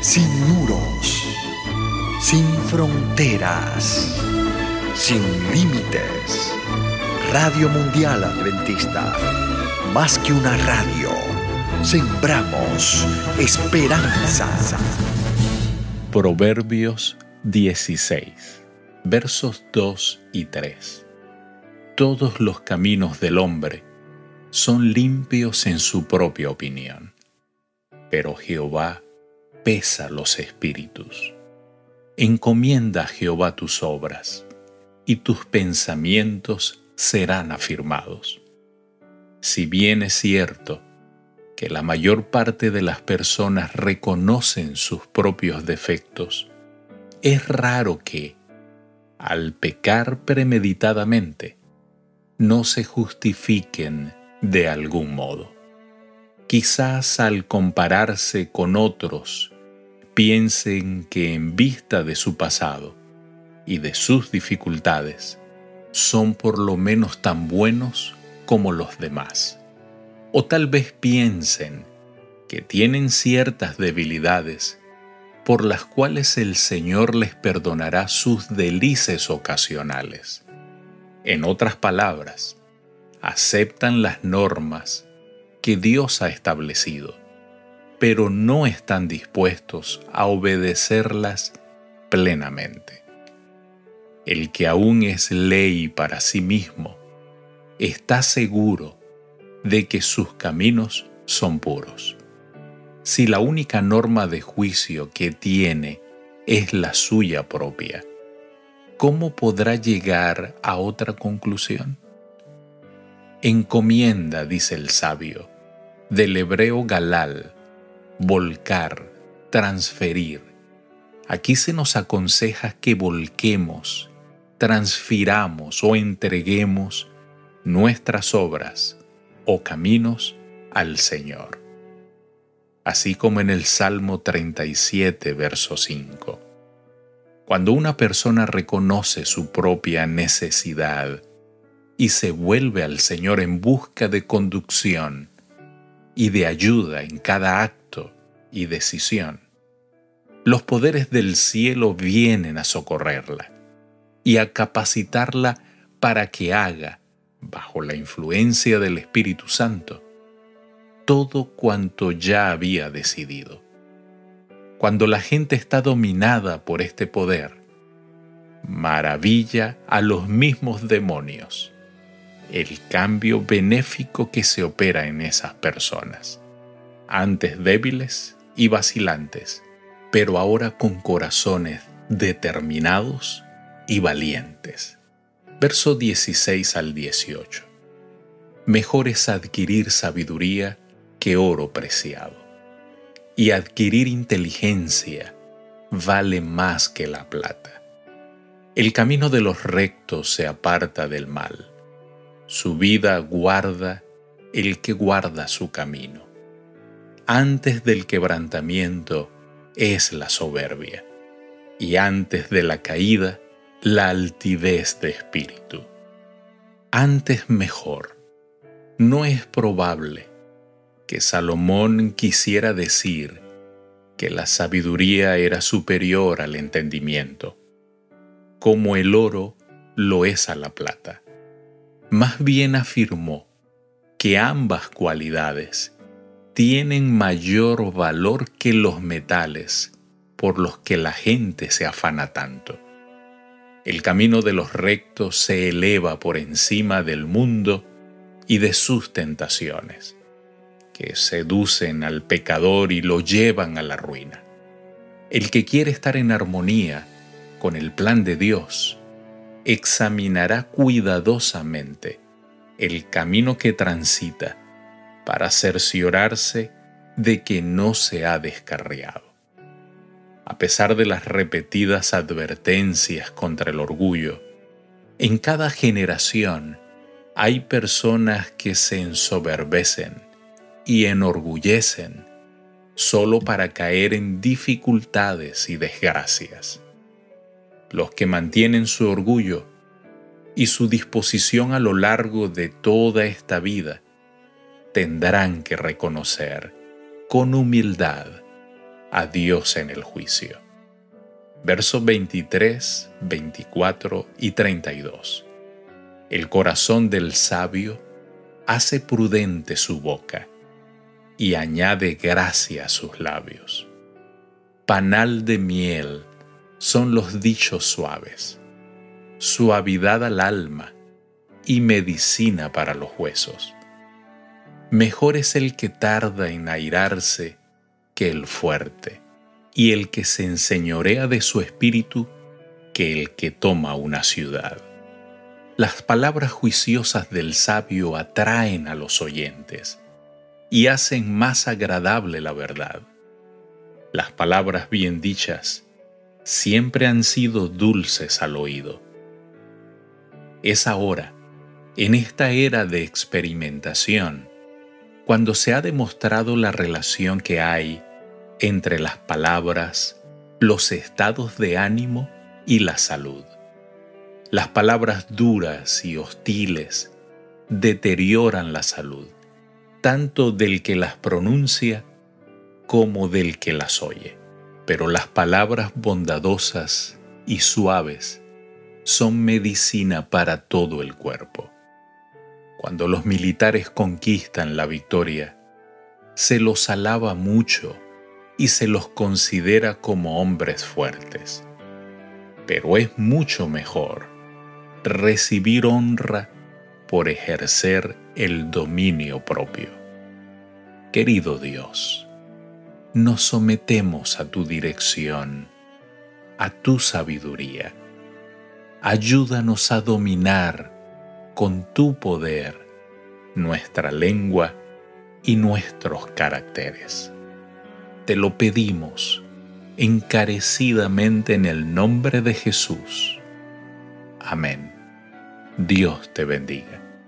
sin muros, sin fronteras, sin límites. Radio Mundial Adventista, más que una radio, sembramos esperanza. Proverbios 16, versos 2 y 3. Todos los caminos del hombre son limpios en su propia opinión, pero Jehová pesa los espíritus. Encomienda a Jehová tus obras, y tus pensamientos serán afirmados. Si bien es cierto que la mayor parte de las personas reconocen sus propios defectos, es raro que, al pecar premeditadamente, no se justifiquen de algún modo. Quizás al compararse con otros, piensen que en vista de su pasado y de sus dificultades, son por lo menos tan buenos como los demás. O tal vez piensen que tienen ciertas debilidades por las cuales el Señor les perdonará sus delices ocasionales. En otras palabras, aceptan las normas que Dios ha establecido, pero no están dispuestos a obedecerlas plenamente. El que aún es ley para sí mismo está seguro de que sus caminos son puros. Si la única norma de juicio que tiene es la suya propia, ¿cómo podrá llegar a otra conclusión? Encomienda, dice el sabio, del hebreo galal, volcar, transferir. Aquí se nos aconseja que volquemos, transfiramos o entreguemos nuestras obras o caminos al Señor. Así como en el Salmo 37, verso 5. Cuando una persona reconoce su propia necesidad, y se vuelve al Señor en busca de conducción y de ayuda en cada acto y decisión. Los poderes del cielo vienen a socorrerla y a capacitarla para que haga, bajo la influencia del Espíritu Santo, todo cuanto ya había decidido. Cuando la gente está dominada por este poder, maravilla a los mismos demonios el cambio benéfico que se opera en esas personas, antes débiles y vacilantes, pero ahora con corazones determinados y valientes. Verso 16 al 18. Mejor es adquirir sabiduría que oro preciado, y adquirir inteligencia vale más que la plata. El camino de los rectos se aparta del mal su vida guarda el que guarda su camino. Antes del quebrantamiento es la soberbia, y antes de la caída la altivez de espíritu. Antes mejor. No es probable que Salomón quisiera decir que la sabiduría era superior al entendimiento, como el oro lo es a la plata más bien afirmó que ambas cualidades tienen mayor valor que los metales por los que la gente se afana tanto. El camino de los rectos se eleva por encima del mundo y de sus tentaciones, que seducen al pecador y lo llevan a la ruina. El que quiere estar en armonía con el plan de Dios, examinará cuidadosamente el camino que transita para cerciorarse de que no se ha descarriado. A pesar de las repetidas advertencias contra el orgullo, en cada generación hay personas que se ensoberbecen y enorgullecen solo para caer en dificultades y desgracias los que mantienen su orgullo y su disposición a lo largo de toda esta vida tendrán que reconocer con humildad a Dios en el juicio. Versos 23, 24 y 32. El corazón del sabio hace prudente su boca y añade gracia a sus labios. Panal de miel son los dichos suaves, suavidad al alma y medicina para los huesos. Mejor es el que tarda en airarse que el fuerte, y el que se enseñorea de su espíritu que el que toma una ciudad. Las palabras juiciosas del sabio atraen a los oyentes y hacen más agradable la verdad. Las palabras bien dichas siempre han sido dulces al oído. Es ahora, en esta era de experimentación, cuando se ha demostrado la relación que hay entre las palabras, los estados de ánimo y la salud. Las palabras duras y hostiles deterioran la salud, tanto del que las pronuncia como del que las oye. Pero las palabras bondadosas y suaves son medicina para todo el cuerpo. Cuando los militares conquistan la victoria, se los alaba mucho y se los considera como hombres fuertes. Pero es mucho mejor recibir honra por ejercer el dominio propio. Querido Dios, nos sometemos a tu dirección, a tu sabiduría. Ayúdanos a dominar con tu poder nuestra lengua y nuestros caracteres. Te lo pedimos encarecidamente en el nombre de Jesús. Amén. Dios te bendiga.